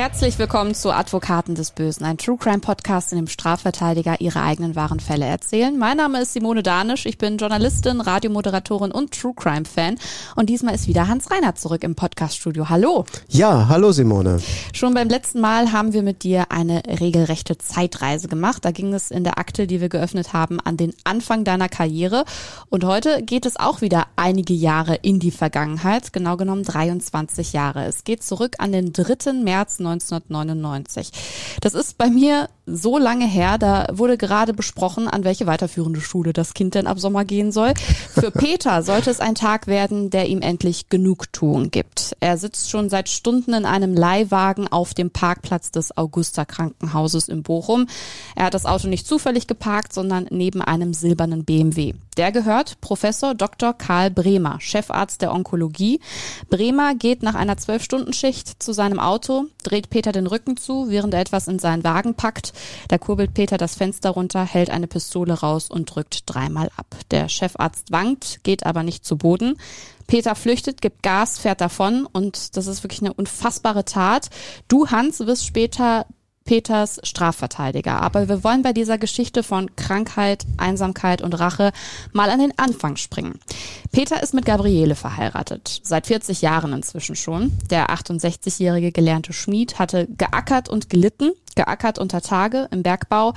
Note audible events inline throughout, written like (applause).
Herzlich willkommen zu Advokaten des Bösen, ein True Crime Podcast, in dem Strafverteidiger ihre eigenen wahren Fälle erzählen. Mein Name ist Simone Danisch, ich bin Journalistin, Radiomoderatorin und True Crime Fan und diesmal ist wieder Hans Reiner zurück im Podcaststudio. Hallo. Ja, hallo Simone. Schon beim letzten Mal haben wir mit dir eine regelrechte Zeitreise gemacht. Da ging es in der Akte, die wir geöffnet haben, an den Anfang deiner Karriere und heute geht es auch wieder einige Jahre in die Vergangenheit, genau genommen 23 Jahre. Es geht zurück an den 3. März 1999. Das ist bei mir so lange her, da wurde gerade besprochen, an welche weiterführende Schule das Kind denn ab Sommer gehen soll. Für (laughs) Peter sollte es ein Tag werden, der ihm endlich Genugtuung gibt. Er sitzt schon seit Stunden in einem Leihwagen auf dem Parkplatz des Augusta Krankenhauses in Bochum. Er hat das Auto nicht zufällig geparkt, sondern neben einem silbernen BMW. Der gehört Professor Dr. Karl Bremer, Chefarzt der Onkologie. Bremer geht nach einer Zwölf-Stunden-Schicht zu seinem Auto, dreht Peter den Rücken zu, während er etwas in seinen Wagen packt. Da kurbelt Peter das Fenster runter, hält eine Pistole raus und drückt dreimal ab. Der Chefarzt wankt, geht aber nicht zu Boden. Peter flüchtet, gibt Gas, fährt davon und das ist wirklich eine unfassbare Tat. Du, Hans, wirst später Peters Strafverteidiger. Aber wir wollen bei dieser Geschichte von Krankheit, Einsamkeit und Rache mal an den Anfang springen. Peter ist mit Gabriele verheiratet, seit 40 Jahren inzwischen schon. Der 68-jährige gelernte Schmied hatte geackert und gelitten, geackert unter Tage im Bergbau,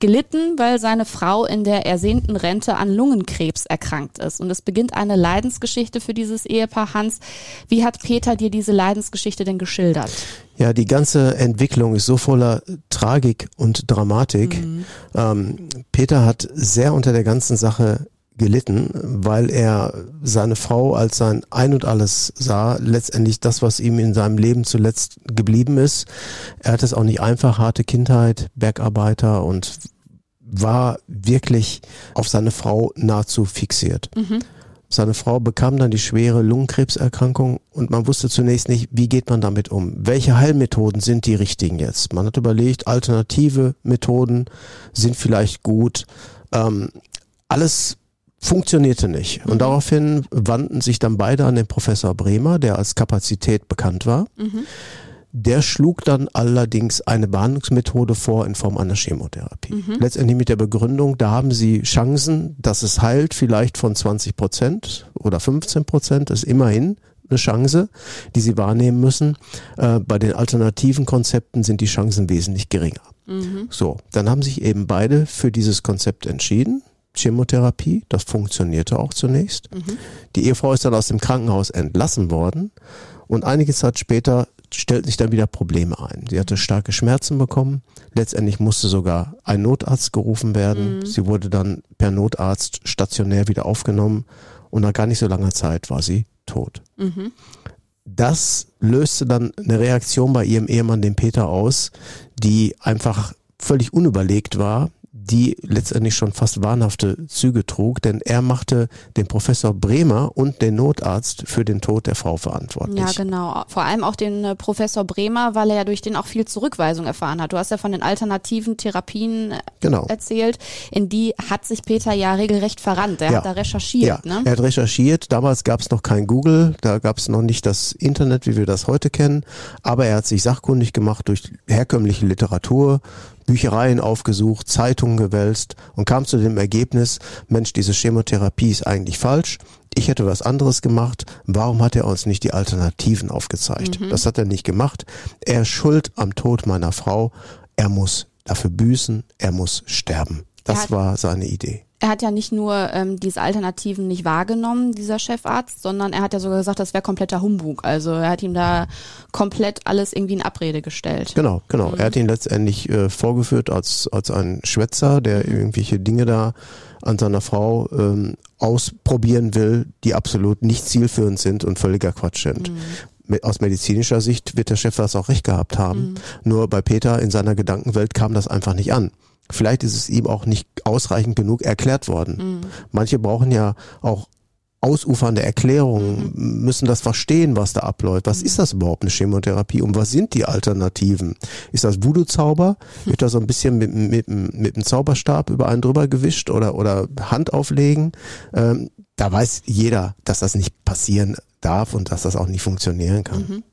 gelitten, weil seine Frau in der ersehnten Rente an Lungenkrebs erkrankt ist. Und es beginnt eine Leidensgeschichte für dieses Ehepaar. Hans, wie hat Peter dir diese Leidensgeschichte denn geschildert? Ja, die ganze Entwicklung ist so voller Tragik und Dramatik. Mhm. Ähm, Peter hat sehr unter der ganzen Sache gelitten, weil er seine Frau als sein Ein und alles sah, letztendlich das, was ihm in seinem Leben zuletzt geblieben ist. Er hat es auch nicht einfach, harte Kindheit, Bergarbeiter und war wirklich auf seine Frau nahezu fixiert. Mhm. Seine Frau bekam dann die schwere Lungenkrebserkrankung und man wusste zunächst nicht, wie geht man damit um? Welche Heilmethoden sind die richtigen jetzt? Man hat überlegt, alternative Methoden sind vielleicht gut. Ähm, alles funktionierte nicht. Und mhm. daraufhin wandten sich dann beide an den Professor Bremer, der als Kapazität bekannt war. Mhm. Der schlug dann allerdings eine Behandlungsmethode vor in Form einer Chemotherapie. Mhm. Letztendlich mit der Begründung, da haben Sie Chancen, dass es heilt, vielleicht von 20 Prozent oder 15 Prozent, ist immerhin eine Chance, die Sie wahrnehmen müssen. Äh, bei den alternativen Konzepten sind die Chancen wesentlich geringer. Mhm. So, dann haben sich eben beide für dieses Konzept entschieden. Chemotherapie. Das funktionierte auch zunächst. Mhm. Die Ehefrau ist dann aus dem Krankenhaus entlassen worden und einige Zeit später stellten sich dann wieder Probleme ein. Sie hatte starke Schmerzen bekommen. Letztendlich musste sogar ein Notarzt gerufen werden. Mhm. Sie wurde dann per Notarzt stationär wieder aufgenommen und nach gar nicht so langer Zeit war sie tot. Mhm. Das löste dann eine Reaktion bei ihrem Ehemann, dem Peter, aus, die einfach völlig unüberlegt war die letztendlich schon fast wahnhafte Züge trug, denn er machte den Professor Bremer und den Notarzt für den Tod der Frau verantwortlich. Ja, genau. Vor allem auch den äh, Professor Bremer, weil er ja durch den auch viel Zurückweisung erfahren hat. Du hast ja von den alternativen Therapien äh, genau. erzählt. In die hat sich Peter ja regelrecht verrannt. Er ja. hat da recherchiert. Ja, ne? er hat recherchiert. Damals gab es noch kein Google, da gab es noch nicht das Internet, wie wir das heute kennen. Aber er hat sich sachkundig gemacht durch herkömmliche Literatur, Büchereien aufgesucht, Zeitungen gewälzt und kam zu dem Ergebnis, Mensch, diese Chemotherapie ist eigentlich falsch. Ich hätte was anderes gemacht. Warum hat er uns nicht die Alternativen aufgezeigt? Mhm. Das hat er nicht gemacht. Er ist schuld am Tod meiner Frau. Er muss dafür büßen. Er muss sterben. Das war seine Idee er hat ja nicht nur ähm, diese Alternativen nicht wahrgenommen, dieser Chefarzt, sondern er hat ja sogar gesagt, das wäre kompletter Humbug. Also er hat ihm da komplett alles irgendwie in Abrede gestellt. Genau, genau. Mhm. Er hat ihn letztendlich äh, vorgeführt als, als ein Schwätzer, der mhm. irgendwelche Dinge da an seiner Frau ähm, ausprobieren will, die absolut nicht zielführend sind und völliger Quatsch sind. Mhm aus medizinischer Sicht wird der Chef das auch recht gehabt haben. Mhm. Nur bei Peter in seiner Gedankenwelt kam das einfach nicht an. Vielleicht ist es ihm auch nicht ausreichend genug erklärt worden. Mhm. Manche brauchen ja auch ausufernde Erklärungen, müssen das verstehen, was da abläuft. Was ist das überhaupt, eine Chemotherapie? Und was sind die Alternativen? Ist das Voodoo-Zauber? (laughs) Wird da so ein bisschen mit, mit, mit einem Zauberstab über einen drüber gewischt oder, oder Hand auflegen? Ähm, da weiß jeder, dass das nicht passieren darf und dass das auch nicht funktionieren kann.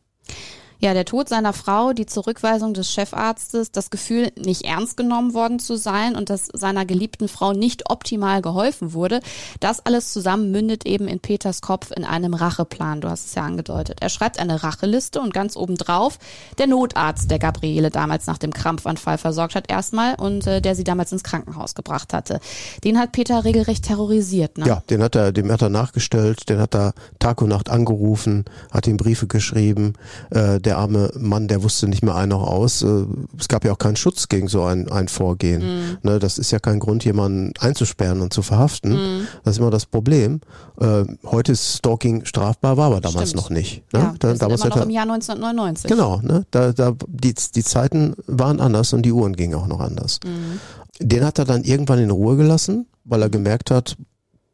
Ja, der Tod seiner Frau, die Zurückweisung des Chefarztes, das Gefühl, nicht ernst genommen worden zu sein und dass seiner geliebten Frau nicht optimal geholfen wurde, das alles zusammen mündet eben in Peters Kopf in einem Racheplan, du hast es ja angedeutet. Er schreibt eine Racheliste und ganz obendrauf der Notarzt, der Gabriele damals nach dem Krampfanfall versorgt hat erstmal und äh, der sie damals ins Krankenhaus gebracht hatte. Den hat Peter regelrecht terrorisiert, ne? Ja, den hat er, dem hat er nachgestellt, den hat er Tag und Nacht angerufen, hat ihm Briefe geschrieben. Äh, der arme Mann, der wusste nicht mehr ein noch aus. Äh, es gab ja auch keinen Schutz gegen so ein, ein Vorgehen. Mhm. Ne, das ist ja kein Grund, jemanden einzusperren und zu verhaften. Mhm. Das ist immer das Problem. Äh, heute ist Stalking strafbar, war aber damals Stimmt. noch nicht. Ne? Ja, Da- damals immer noch im Jahr 1999. Genau, ne? Da, da, die, die Zeiten waren anders und die Uhren gingen auch noch anders. Mhm. Den hat er dann irgendwann in Ruhe gelassen, weil er gemerkt hat,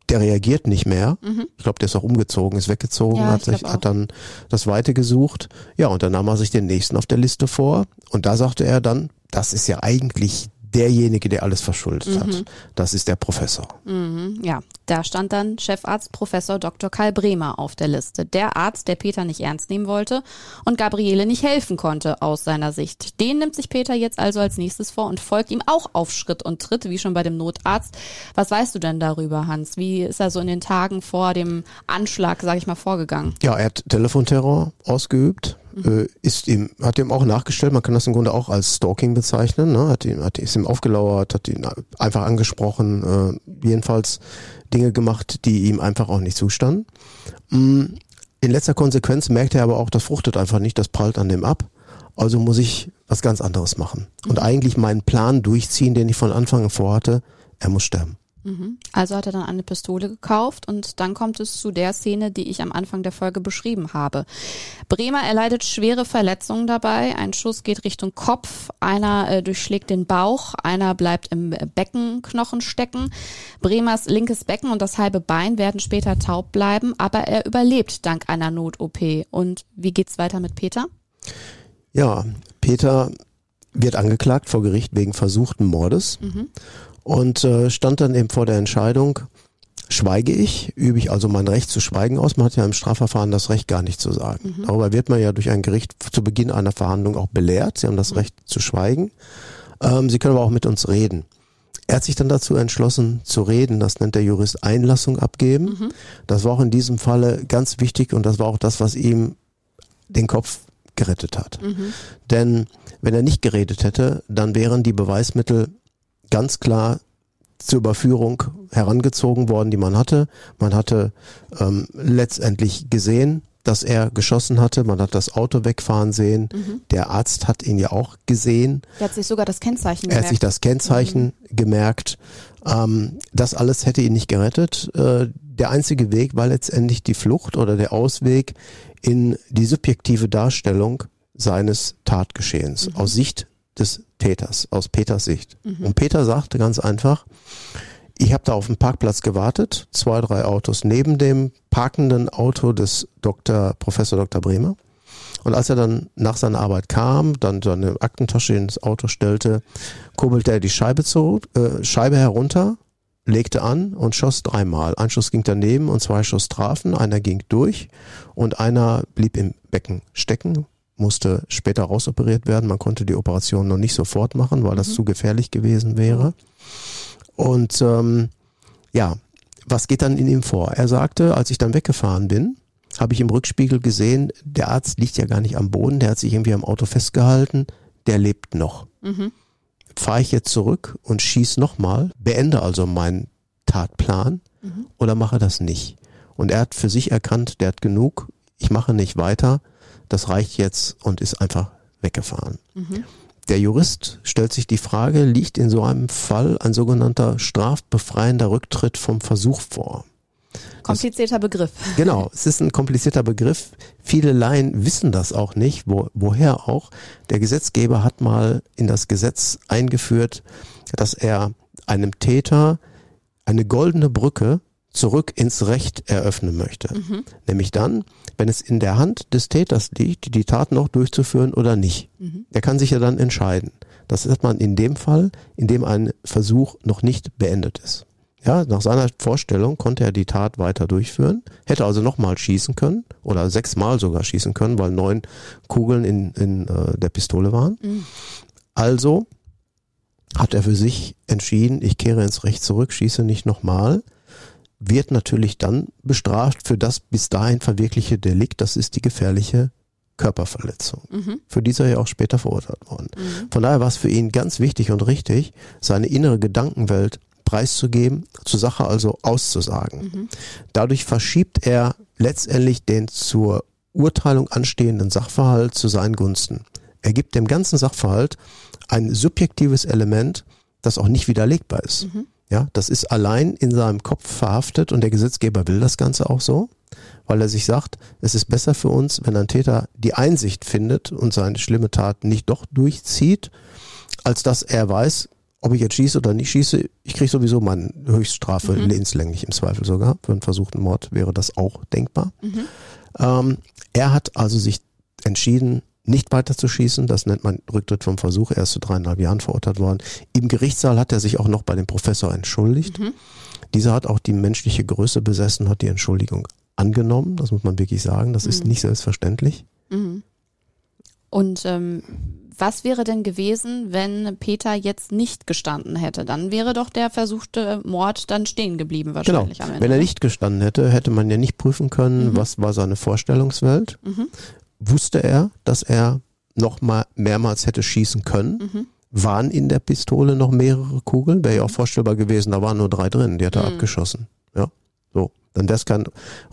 der reagiert nicht mehr. Ich glaube, der ist auch umgezogen, ist weggezogen, Mhm. Ja, hat, ich sich, hat dann das Weite gesucht. Ja, und dann nahm er sich den nächsten auf der Liste vor. Und da sagte er dann, das ist ja eigentlich derjenige, der alles verschuldet hat. Das ist der Professor. Mhm, ja, da stand dann Chefarzt Professor Dr. Karl Bremer auf der Liste. Der Arzt, der Peter nicht ernst nehmen wollte und Gabriele nicht helfen konnte aus seiner Sicht. Den nimmt sich Peter jetzt also als nächstes vor und folgt ihm auch auf Schritt und Tritt, wie schon bei dem Notarzt. Was weißt du denn darüber, Hans? Wie ist er so in den Tagen vor dem Anschlag, sag ich mal, vorgegangen? Ja, er hat Telefonterror ausgeübt, äh, ist ihm, hat ihm auch nachgestellt, man kann das im Grunde auch als Stalking bezeichnen, ne? hat ihm, hat, ist ihm aufgelauert, hat ihn einfach angesprochen, äh, jedenfalls Dinge gemacht, die ihm einfach auch nicht zustanden. Mm, In letzter Konsequenz merkt er aber auch, das fruchtet einfach nicht, das prallt an dem ab. Also muss ich was ganz anderes machen. Und eigentlich meinen Plan durchziehen, den ich von Anfang an vorhatte, er muss sterben. Also hat er dann eine Pistole gekauft und dann kommt es zu der Szene, die ich am Anfang der Folge beschrieben habe. Bremer erleidet schwere Verletzungen dabei. Ein Schuss geht Richtung Kopf, einer äh, durchschlägt den Bauch, einer bleibt im Beckenknochen stecken. Bremers linkes Becken und das halbe Bein werden später taub bleiben, aber er überlebt dank einer Not-OP. Und wie geht's weiter mit Peter? Ja, Peter wird angeklagt vor Gericht wegen versuchten Mordes und äh, stand dann eben vor der Entscheidung, schweige ich, übe ich also mein Recht zu schweigen aus. Man hat ja im Strafverfahren das Recht gar nicht zu sagen. Darüber wird man ja durch ein Gericht zu Beginn einer Verhandlung auch belehrt. Sie haben das Recht zu schweigen. Ähm, Sie können aber auch mit uns reden. Er hat sich dann dazu entschlossen zu reden, das nennt der Jurist Einlassung abgeben. Das war auch in diesem Falle ganz wichtig und das war auch das, was ihm den Kopf gerettet hat. Denn wenn er nicht geredet hätte, dann wären die Beweismittel ganz klar zur Überführung herangezogen worden, die man hatte. Man hatte ähm, letztendlich gesehen, dass er geschossen hatte. Man hat das Auto wegfahren sehen. Der Arzt hat ihn ja auch gesehen. Er hat sich sogar das Kennzeichen Er hat sich gemerkt. das Kennzeichen gemerkt. Ähm, das alles hätte ihn nicht gerettet. Äh, der einzige Weg war letztendlich die Flucht oder der Ausweg in die subjektive Darstellung seines Tatgeschehens aus Sicht des Täters, aus Peters Sicht. Und Peter sagte ganz einfach, ich habe da auf dem Parkplatz gewartet, zwei, drei Autos neben dem parkenden Auto des Dr. Professor Dr. Bremer. Und als er dann nach seiner Arbeit kam, dann seine Aktentasche ins Auto stellte, kurbelte er die Scheibe, zu, äh, Scheibe herunter, legte an und schoss dreimal. Ein Schuss ging daneben und zwei Schuss trafen. Einer ging durch und einer blieb im Becken stecken, musste später rausoperiert werden. Man konnte die Operation noch nicht sofort machen, weil das zu gefährlich gewesen wäre. Und ähm, ja, was geht dann in ihm vor? Er sagte, als ich dann weggefahren bin, habe ich im Rückspiegel gesehen, der Arzt liegt ja gar nicht am Boden, der hat sich irgendwie am Auto festgehalten, der lebt noch. Fahre ich jetzt zurück und schieß nochmal, beende also meinen Tatplan oder mache das nicht? Und er hat für sich erkannt, der hat genug, ich mache nicht weiter, das reicht jetzt und ist einfach weggefahren. Der Jurist stellt sich die Frage, liegt in so einem Fall ein sogenannter strafbefreiender Rücktritt vom Versuch vor? Komplizierter Begriff. Genau, es ist ein komplizierter Begriff. Viele Laien wissen das auch nicht, wo, woher auch. Der Gesetzgeber hat mal in das Gesetz eingeführt, dass er einem Täter eine goldene Brücke zurück ins Recht eröffnen möchte. Nämlich dann, wenn es in der Hand des Täters liegt, die Tat noch durchzuführen oder nicht. Der kann sich ja dann entscheiden. Das ist man in dem Fall, in dem ein Versuch noch nicht beendet ist. Ja, nach seiner Vorstellung konnte er die Tat weiter durchführen, hätte also nochmal schießen können oder sechsmal sogar schießen können, weil neun Kugeln in, in äh, der Pistole waren. Also hat er für sich entschieden, ich kehre ins Recht zurück, schieße nicht nochmal, wird natürlich dann bestraft für das bis dahin verwirkliche Delikt, das ist die gefährliche Körperverletzung, für die ist er ja auch später verurteilt worden. Von daher war es für ihn ganz wichtig und richtig, seine innere Gedankenwelt preiszugeben, zur Sache also auszusagen. Dadurch verschiebt er letztendlich den zur Urteilung anstehenden Sachverhalt zu seinen Gunsten. Er gibt dem ganzen Sachverhalt ein subjektives Element, das auch nicht widerlegbar ist. Ja, das ist allein in seinem Kopf verhaftet und der Gesetzgeber will das Ganze auch so, weil er sich sagt, es ist besser für uns, wenn ein Täter die Einsicht findet und seine schlimme Tat nicht doch durchzieht, als dass er weiß, ob ich jetzt schieße oder nicht schieße, ich kriege sowieso meine Höchststrafe lebenslänglich im Zweifel sogar. Für einen versuchten Mord wäre das auch denkbar. Ähm, er hat also sich entschieden, nicht weiter zu schießen. Das nennt man Rücktritt vom Versuch. Er ist zu dreieinhalb Jahren verurteilt worden. Im Gerichtssaal hat er sich auch noch bei dem Professor entschuldigt. Dieser hat auch die menschliche Größe besessen, hat die Entschuldigung angenommen. Das muss man wirklich sagen. Das ist nicht selbstverständlich. Und ähm, was wäre denn gewesen, wenn Peter jetzt nicht gestanden hätte? Dann wäre doch der versuchte Mord dann stehen geblieben Genau. wahrscheinlich am Ende. Wenn er nicht gestanden hätte, hätte man ja nicht prüfen können, was war seine Vorstellungswelt. Wusste er, dass er noch mal mehrmals hätte schießen können? Waren in der Pistole noch mehrere Kugeln? Wäre ja auch vorstellbar gewesen, da waren nur drei drin, die hat er abgeschossen. Ja, so. Dann wäre es kein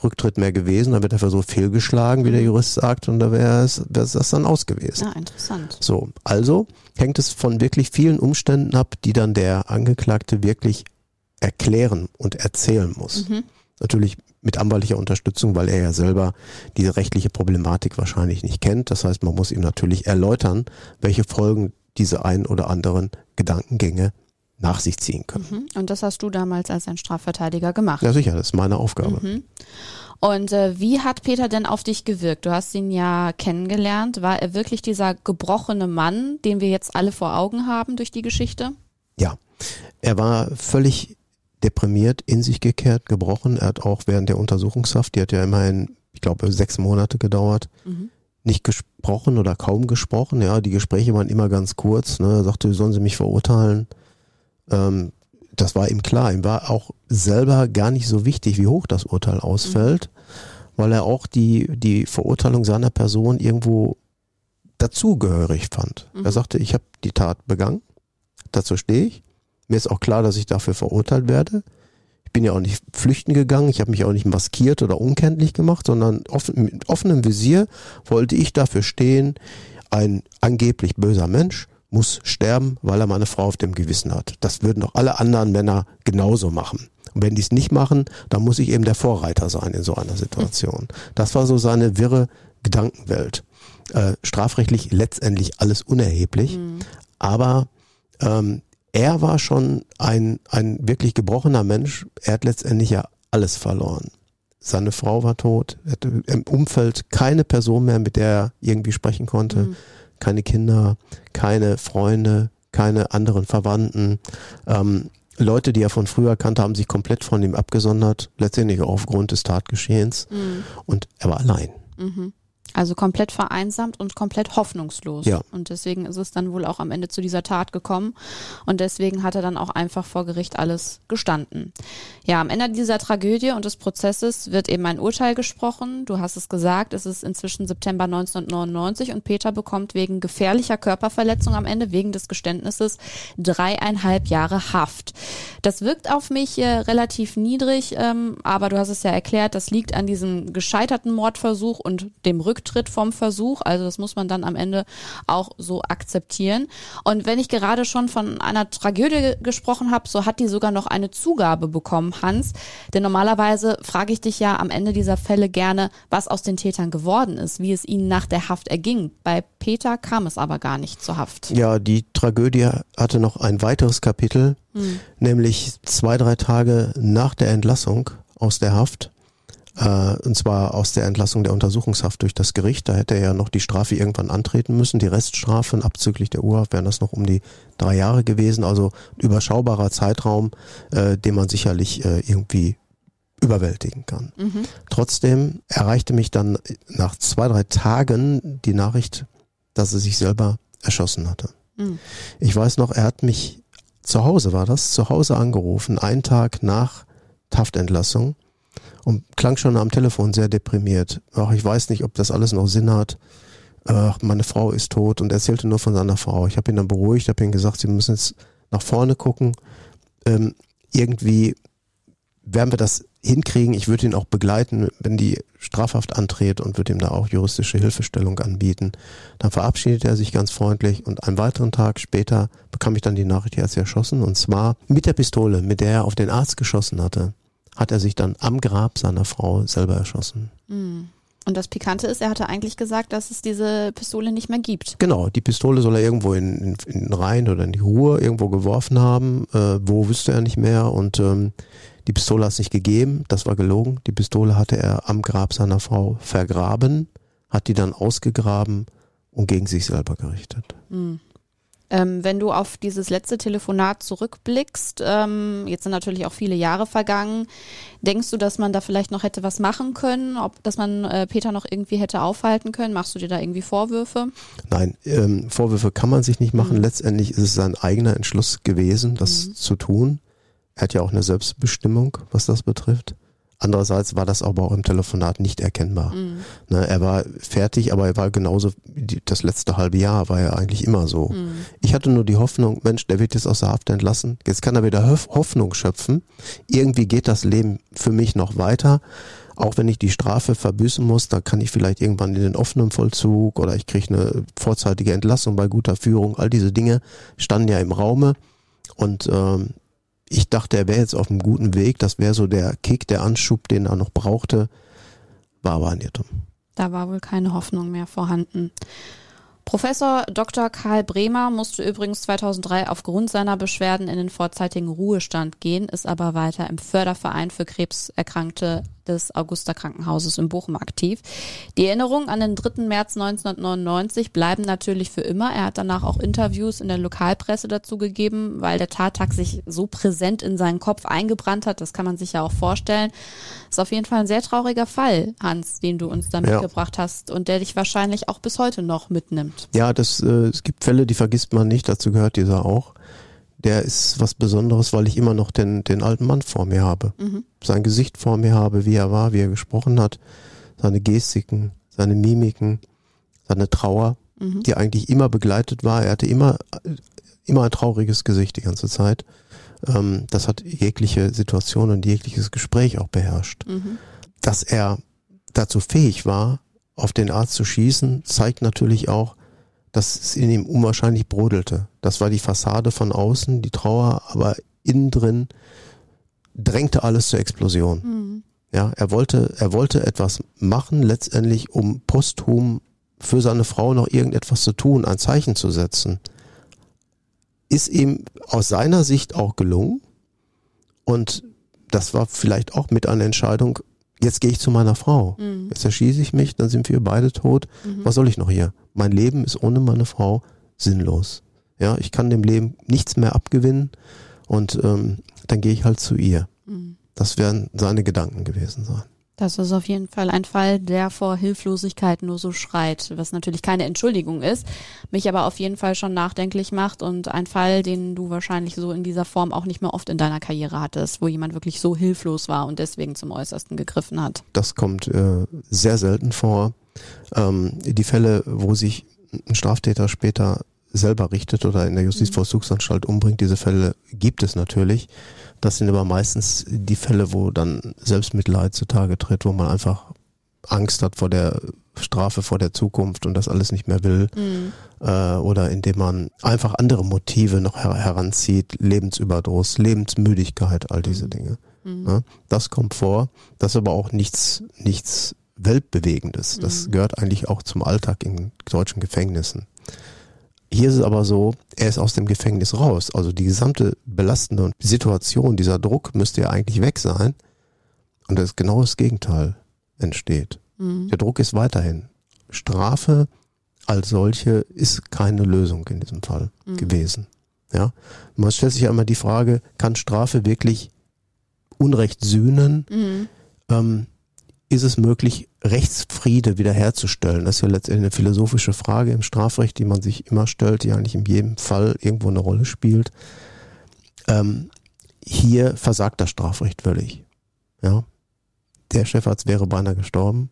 Rücktritt mehr gewesen, dann wird der Versuch fehlgeschlagen, wie der Jurist sagt, und da wäre es wär's das dann aus gewesen. Ja, interessant. So, also hängt es von wirklich vielen Umständen ab, die dann der Angeklagte wirklich erklären und erzählen muss. Natürlich mit anwaltlicher Unterstützung, weil er ja selber diese rechtliche Problematik wahrscheinlich nicht kennt. Das heißt, man muss ihm natürlich erläutern, welche Folgen diese ein oder anderen Gedankengänge nach sich ziehen können. Mhm. Und das hast du damals als ein Strafverteidiger gemacht. Ja, sicher, das ist meine Aufgabe. Und äh, wie hat Peter denn auf dich gewirkt? Du hast ihn ja kennengelernt. War er wirklich dieser gebrochene Mann, den wir jetzt alle vor Augen haben durch die Geschichte? Ja, er war völlig deprimiert, in sich gekehrt, gebrochen. Er hat auch während der Untersuchungshaft, die hat ja immerhin, ich glaube, sechs Monate gedauert, nicht gesprochen oder kaum gesprochen. Ja, die Gespräche waren immer ganz kurz. Ne? Er sagte, sollen Sie mich verurteilen? Ähm, das war ihm klar. Ihm war auch selber gar nicht so wichtig, wie hoch das Urteil ausfällt, weil er auch die, die Verurteilung seiner Person irgendwo dazugehörig fand. Er sagte, ich habe die Tat begangen, dazu stehe ich. Mir ist auch klar, dass ich dafür verurteilt werde. Ich bin ja auch nicht flüchten gegangen, ich habe mich auch nicht maskiert oder unkenntlich gemacht, sondern offen, mit offenem Visier wollte ich dafür stehen, ein angeblich böser Mensch muss sterben, weil er meine Frau auf dem Gewissen hat. Das würden doch alle anderen Männer genauso machen. Und wenn die es nicht machen, dann muss ich eben der Vorreiter sein in so einer Situation. Das war so seine wirre Gedankenwelt. Äh, strafrechtlich letztendlich alles unerheblich, aber ähm, er war schon ein, ein wirklich gebrochener Mensch. Er hat letztendlich ja alles verloren. Seine Frau war tot, er hatte im Umfeld keine Person mehr, mit der er irgendwie sprechen konnte, keine Kinder, keine Freunde, keine anderen Verwandten. Ähm, Leute, die er von früher kannte, haben sich komplett von ihm abgesondert, letztendlich auch aufgrund des Tatgeschehens. Und er war allein. Also komplett vereinsamt und komplett hoffnungslos. Ja. Und deswegen ist es dann wohl auch am Ende zu dieser Tat gekommen. Und deswegen hat er dann auch einfach vor Gericht alles gestanden. Ja, am Ende dieser Tragödie und des Prozesses wird eben ein Urteil gesprochen. Du hast es gesagt, es ist inzwischen September 1999 und Peter bekommt wegen gefährlicher Körperverletzung am Ende, wegen des Geständnisses, dreieinhalb Jahre Haft. Das wirkt auf mich äh, relativ niedrig, ähm, aber du hast es ja erklärt, das liegt an diesem gescheiterten Mordversuch und dem Rücktritt vom Versuch. Also das muss man dann am Ende auch so akzeptieren. Und wenn ich gerade schon von einer Tragödie gesprochen habe, so hat die sogar noch eine Zugabe bekommen, Hans. Denn normalerweise frage ich dich ja am Ende dieser Fälle gerne, was aus den Tätern geworden ist, wie es ihnen nach der Haft erging. Bei Peter kam es aber gar nicht zur Haft. Ja, die Tragödie hatte noch ein weiteres Kapitel, nämlich zwei, drei Tage nach der Entlassung aus der Haft. Äh, und zwar aus der Entlassung der Untersuchungshaft durch das Gericht. Da hätte er ja noch die Strafe irgendwann antreten müssen. Die Reststrafe abzüglich der Urhaft wären das noch um die drei Jahre gewesen. Also überschaubarer Zeitraum, äh, den man sicherlich äh, irgendwie überwältigen kann. Mhm. Trotzdem erreichte mich dann nach zwei, drei Tagen die Nachricht, dass er sich selber erschossen hatte. Mhm. Ich weiß noch, er hat mich zu Hause war das, zu Hause angerufen, einen Tag nach Haftentlassung und klang schon am Telefon sehr deprimiert. Ach, ich weiß nicht, ob das alles noch Sinn hat. Ach, meine Frau ist tot und erzählte nur von seiner Frau. Ich habe ihn dann beruhigt, habe ihm gesagt, sie müssen jetzt nach vorne gucken. Ähm, irgendwie werden wir das hinkriegen. Ich würde ihn auch begleiten, wenn die Strafhaft antritt und würde ihm da auch juristische Hilfestellung anbieten. Dann verabschiedete er sich ganz freundlich und einen weiteren Tag später bekam ich dann die Nachricht, er ist erschossen und zwar mit der Pistole, mit der er auf den Arzt geschossen hatte, hat er sich dann am Grab seiner Frau selber erschossen. Mhm. Und das Pikante ist, er hatte eigentlich gesagt, dass es diese Pistole nicht mehr gibt. Genau, die Pistole soll er irgendwo in, in, in den Rhein oder in die Ruhr irgendwo geworfen haben. Äh, wo wüsste er nicht mehr. Und ähm, die Pistole hat es nicht gegeben, das war gelogen. Die Pistole hatte er am Grab seiner Frau vergraben, hat die dann ausgegraben und gegen sich selber gerichtet. Mhm. Ähm, wenn du auf dieses letzte Telefonat zurückblickst, ähm, jetzt sind natürlich auch viele Jahre vergangen, denkst du, dass man da vielleicht noch hätte was machen können, ob dass man äh, Peter noch irgendwie hätte aufhalten können? Machst du dir da irgendwie Vorwürfe? Nein, ähm, Vorwürfe kann man sich nicht machen. Mhm. Letztendlich ist es sein eigener Entschluss gewesen, das mhm. zu tun. Er hat ja auch eine Selbstbestimmung, was das betrifft. Andererseits war das aber auch im Telefonat nicht erkennbar. Mhm. Ne, er war fertig, aber er war genauso, die, das letzte halbe Jahr war er eigentlich immer so. Mhm. Ich hatte nur die Hoffnung, Mensch, der wird jetzt aus der Haft entlassen. Jetzt kann er wieder Hoffnung schöpfen. Irgendwie geht das Leben für mich noch weiter. Auch wenn ich die Strafe verbüßen muss, da kann ich vielleicht irgendwann in den offenen Vollzug oder ich kriege eine vorzeitige Entlassung bei guter Führung. All diese Dinge standen ja im Raume. Und ähm, ich dachte, er wäre jetzt auf einem guten Weg. Das wäre so der Kick, der Anschub, den er noch brauchte. War aber ein Irrtum. Da war wohl keine Hoffnung mehr vorhanden. Professor Dr. Karl Bremer musste übrigens 2003 aufgrund seiner Beschwerden in den vorzeitigen Ruhestand gehen, ist aber weiter im Förderverein für Krebserkrankte des Augusta Krankenhauses in Bochum aktiv. Die Erinnerungen an den 3. März 1999 bleiben natürlich für immer. Er hat danach auch Interviews in der Lokalpresse dazu gegeben, weil der Tattag sich so präsent in seinen Kopf eingebrannt hat. Das kann man sich ja auch vorstellen. Ist auf jeden Fall ein sehr trauriger Fall, Hans, den du uns da ja. mitgebracht hast und der dich wahrscheinlich auch bis heute noch mitnimmt. Ja, das, äh, es gibt Fälle, die vergisst man nicht. Dazu gehört dieser auch der ist was Besonderes, weil ich immer noch den, den alten Mann vor mir habe. Mhm. Sein Gesicht vor mir habe, wie er war, wie er gesprochen hat, seine Gestiken, seine Mimiken, seine Trauer, mhm. die eigentlich immer begleitet war. Er hatte immer, immer ein trauriges Gesicht die ganze Zeit. Ähm, das hat jegliche Situation und jegliches Gespräch auch beherrscht. Mhm. Dass er dazu fähig war, auf den Arzt zu schießen, zeigt natürlich auch, dass es in ihm unwahrscheinlich brodelte. Das war die Fassade von außen, die Trauer, aber innen drin drängte alles zur Explosion. Mhm. Ja, er wollte, er wollte etwas machen, letztendlich, um posthum für seine Frau noch irgendetwas zu tun, ein Zeichen zu setzen. Ist ihm aus seiner Sicht auch gelungen. Und das war vielleicht auch mit einer Entscheidung, jetzt gehe ich zu meiner Frau. Mhm. Jetzt erschieße ich mich, dann sind wir beide tot. Mhm. Was soll ich noch hier? Mein Leben ist ohne meine Frau sinnlos. Ja, ich kann dem Leben nichts mehr abgewinnen und ähm, dann gehe ich halt zu ihr. Mhm. Das werden seine Gedanken gewesen sein. Das ist auf jeden Fall ein Fall, der vor Hilflosigkeit nur so schreit, was natürlich keine Entschuldigung ist, mich aber auf jeden Fall schon nachdenklich macht und ein Fall, den du wahrscheinlich so in dieser Form auch nicht mehr oft in deiner Karriere hattest, wo jemand wirklich so hilflos war und deswegen zum Äußersten gegriffen hat. Das kommt äh, sehr selten vor. Ähm, die Fälle, wo sich ein Straftäter später selber richtet oder in der Justizvollzugsanstalt umbringt, diese Fälle gibt es natürlich. Das sind aber meistens die Fälle, wo dann Selbstmitleid zutage tritt, wo man einfach Angst hat vor der Strafe, vor der Zukunft und das alles nicht mehr will. Mhm. Äh, oder indem man einfach andere Motive noch her heranzieht, Lebensüberdruss, Lebensmüdigkeit, all diese mhm. Dinge. Mhm. Ja, das kommt vor. Das ist aber auch nichts, nichts Weltbewegendes. Das mhm. gehört eigentlich auch zum Alltag in deutschen Gefängnissen. Hier ist es aber so, er ist aus dem Gefängnis raus. Also die gesamte belastende Situation, dieser Druck müsste ja eigentlich weg sein. und das genau das Gegenteil entsteht. Mhm. Der Druck ist weiterhin. Strafe als solche ist keine Lösung in diesem Fall Mhm. gewesen. Ja, man stellt sich ja immer die Frage, kann Strafe wirklich Unrecht sühnen? Mhm. Ähm, ist es möglich, Rechtsfriede wiederherzustellen? Das ist ja letztendlich eine philosophische Frage im Strafrecht, die man sich immer stellt, die eigentlich in jedem Fall irgendwo eine Rolle spielt. Ähm, hier versagt das Strafrecht völlig. Ja, der Chefarzt wäre beinahe gestorben.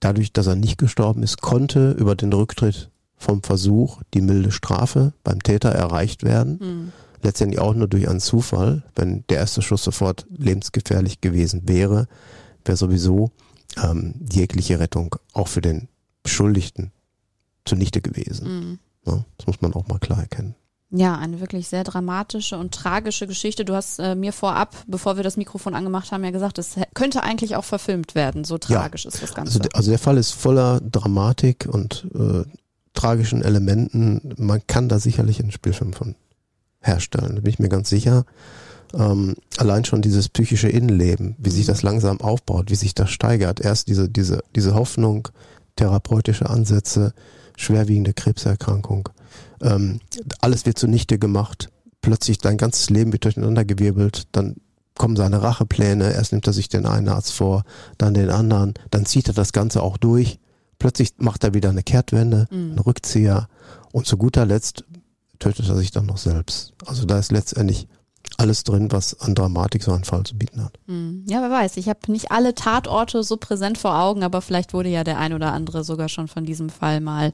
Dadurch, dass er nicht gestorben ist, konnte über den Rücktritt vom Versuch die milde Strafe beim Täter erreicht werden. Mhm. Letztendlich auch nur durch einen Zufall. Wenn der erste Schuss sofort lebensgefährlich gewesen wäre, wäre sowieso ähm, jegliche Rettung auch für den Beschuldigten zunichte gewesen. Mhm. Ja, das muss man auch mal klar erkennen. Ja, eine wirklich sehr dramatische und tragische Geschichte. Du hast äh, mir vorab, bevor wir das Mikrofon angemacht haben, ja gesagt, es könnte eigentlich auch verfilmt werden. So tragisch ist das Ganze. Also, der- also der Fall ist voller Dramatik und äh, tragischen Elementen. Man kann da sicherlich einen Spielfilm von herstellen, da bin ich mir ganz sicher. Ähm, allein schon dieses psychische Innenleben, wie sich das langsam aufbaut, wie sich das steigert. Erst diese, diese, diese Hoffnung, therapeutische Ansätze, schwerwiegende Krebserkrankung. Ähm, alles wird zunichte gemacht. Plötzlich dein ganzes Leben wird durcheinandergewirbelt. Dann kommen seine Rachepläne. Erst nimmt er sich den einen Arzt vor, dann den anderen. Dann zieht er das Ganze auch durch. Plötzlich macht er wieder eine Kehrtwende, einen Rückzieher. Und zu guter Letzt tötet er sich dann noch selbst. Also da ist letztendlich alles drin, was an Dramatik so ein Fall zu bieten hat. Mhm. Ja, wer weiß. Ich habe nicht alle Tatorte so präsent vor Augen, aber vielleicht wurde ja der ein oder andere sogar schon von diesem Fall mal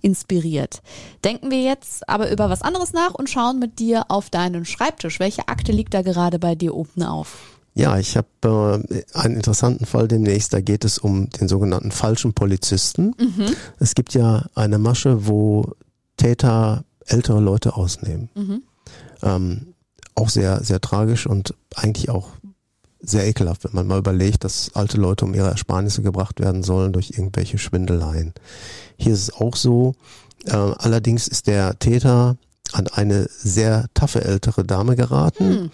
inspiriert. Denken wir jetzt aber über was anderes nach und schauen mit dir auf deinen Schreibtisch. Welche Akte liegt da gerade bei dir oben auf? Ja, ich habe äh, einen interessanten Fall demnächst. Da geht es um den sogenannten falschen Polizisten. Es gibt ja eine Masche, wo Täter ältere Leute ausnehmen. Ähm, auch sehr, sehr tragisch und eigentlich auch sehr ekelhaft, wenn man mal überlegt, dass alte Leute um ihre Ersparnisse gebracht werden sollen durch irgendwelche Schwindeleien. Hier ist es auch so. Äh, allerdings ist der Täter an eine sehr taffe ältere Dame geraten.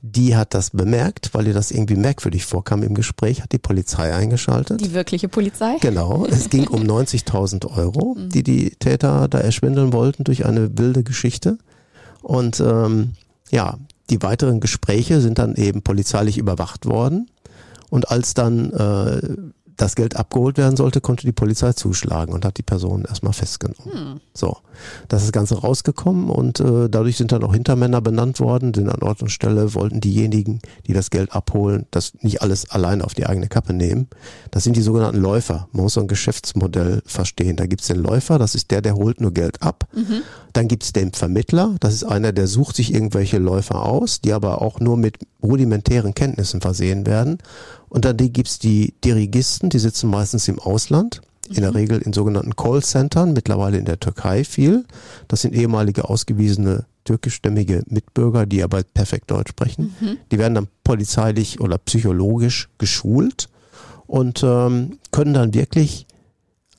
Die hat das bemerkt, weil ihr das irgendwie merkwürdig vorkam im Gespräch, hat die Polizei eingeschaltet. Die wirkliche Polizei? Genau, es ging um (laughs) 90.000 Euro, die die Täter da erschwindeln wollten durch eine wilde Geschichte. Und ähm, ja, die weiteren Gespräche sind dann eben polizeilich überwacht worden. Und als dann äh, das Geld abgeholt werden sollte, konnte die Polizei zuschlagen und hat die Person erstmal festgenommen. So, das ist das Ganze rausgekommen und äh, dadurch sind dann auch Hintermänner benannt worden, denn an Ort und Stelle wollten diejenigen, die das Geld abholen, das nicht alles allein auf die eigene Kappe nehmen. Das sind die sogenannten Läufer. Man muss so ein Geschäftsmodell verstehen. Da gibt's den Läufer, das ist der, der holt nur Geld ab. Dann gibt's den Vermittler, das ist einer, der sucht sich irgendwelche Läufer aus, die aber auch nur mit rudimentären Kenntnissen versehen werden. Und dann die gibt's die Dirigisten, die sitzen meistens im Ausland, in der Regel in sogenannten Callcentern, mittlerweile in der Türkei viel. Das sind ehemalige ausgewiesene türkischstämmige Mitbürger, die aber perfekt Deutsch sprechen. Die werden dann polizeilich oder psychologisch geschult und ähm, können dann wirklich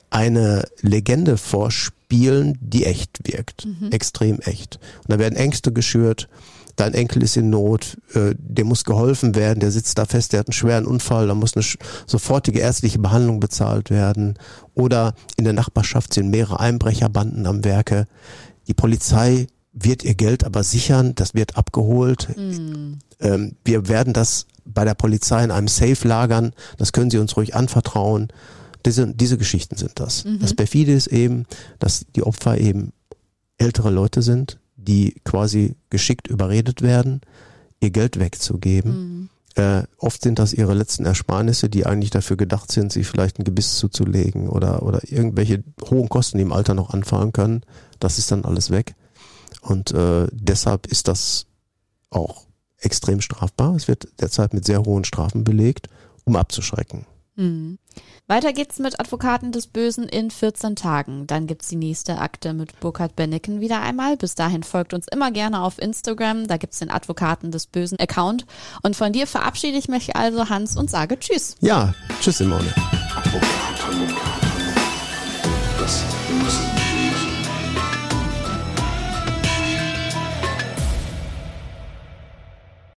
eine Legende vorspielen, die echt wirkt. Extrem echt. Und da werden Ängste geschürt. Dein Enkel ist in Not, äh, dem muss geholfen werden, der sitzt da fest, der hat einen schweren Unfall, da muss eine sofortige ärztliche Behandlung bezahlt werden. Oder in der Nachbarschaft sind mehrere Einbrecherbanden am Werke. Die Polizei wird ihr Geld aber sichern, das wird abgeholt. Ähm, wir werden das bei der Polizei in einem Safe lagern, das können Sie uns ruhig anvertrauen. Diese, diese Geschichten sind das. Das perfide ist eben, dass die Opfer eben ältere Leute sind, die quasi geschickt überredet werden, ihr Geld wegzugeben. Äh, oft sind das ihre letzten Ersparnisse, die eigentlich dafür gedacht sind, sich vielleicht ein Gebiss zuzulegen oder, oder irgendwelche hohen Kosten, die im Alter noch anfallen können. Das ist dann alles weg. Und äh, deshalb ist das auch extrem strafbar. Es wird derzeit mit sehr hohen Strafen belegt, um abzuschrecken. Mhm. Weiter geht's mit Advokaten des Bösen in 14 Tagen. Dann gibt's die nächste Akte mit Burkhard Benneken wieder einmal. Bis dahin folgt uns immer gerne auf Instagram. Da gibt's den Advokaten des Bösen Account. Und von dir verabschiede ich mich also, Hans, und sage Tschüss. Ja, tschüss Simone. Das Böse.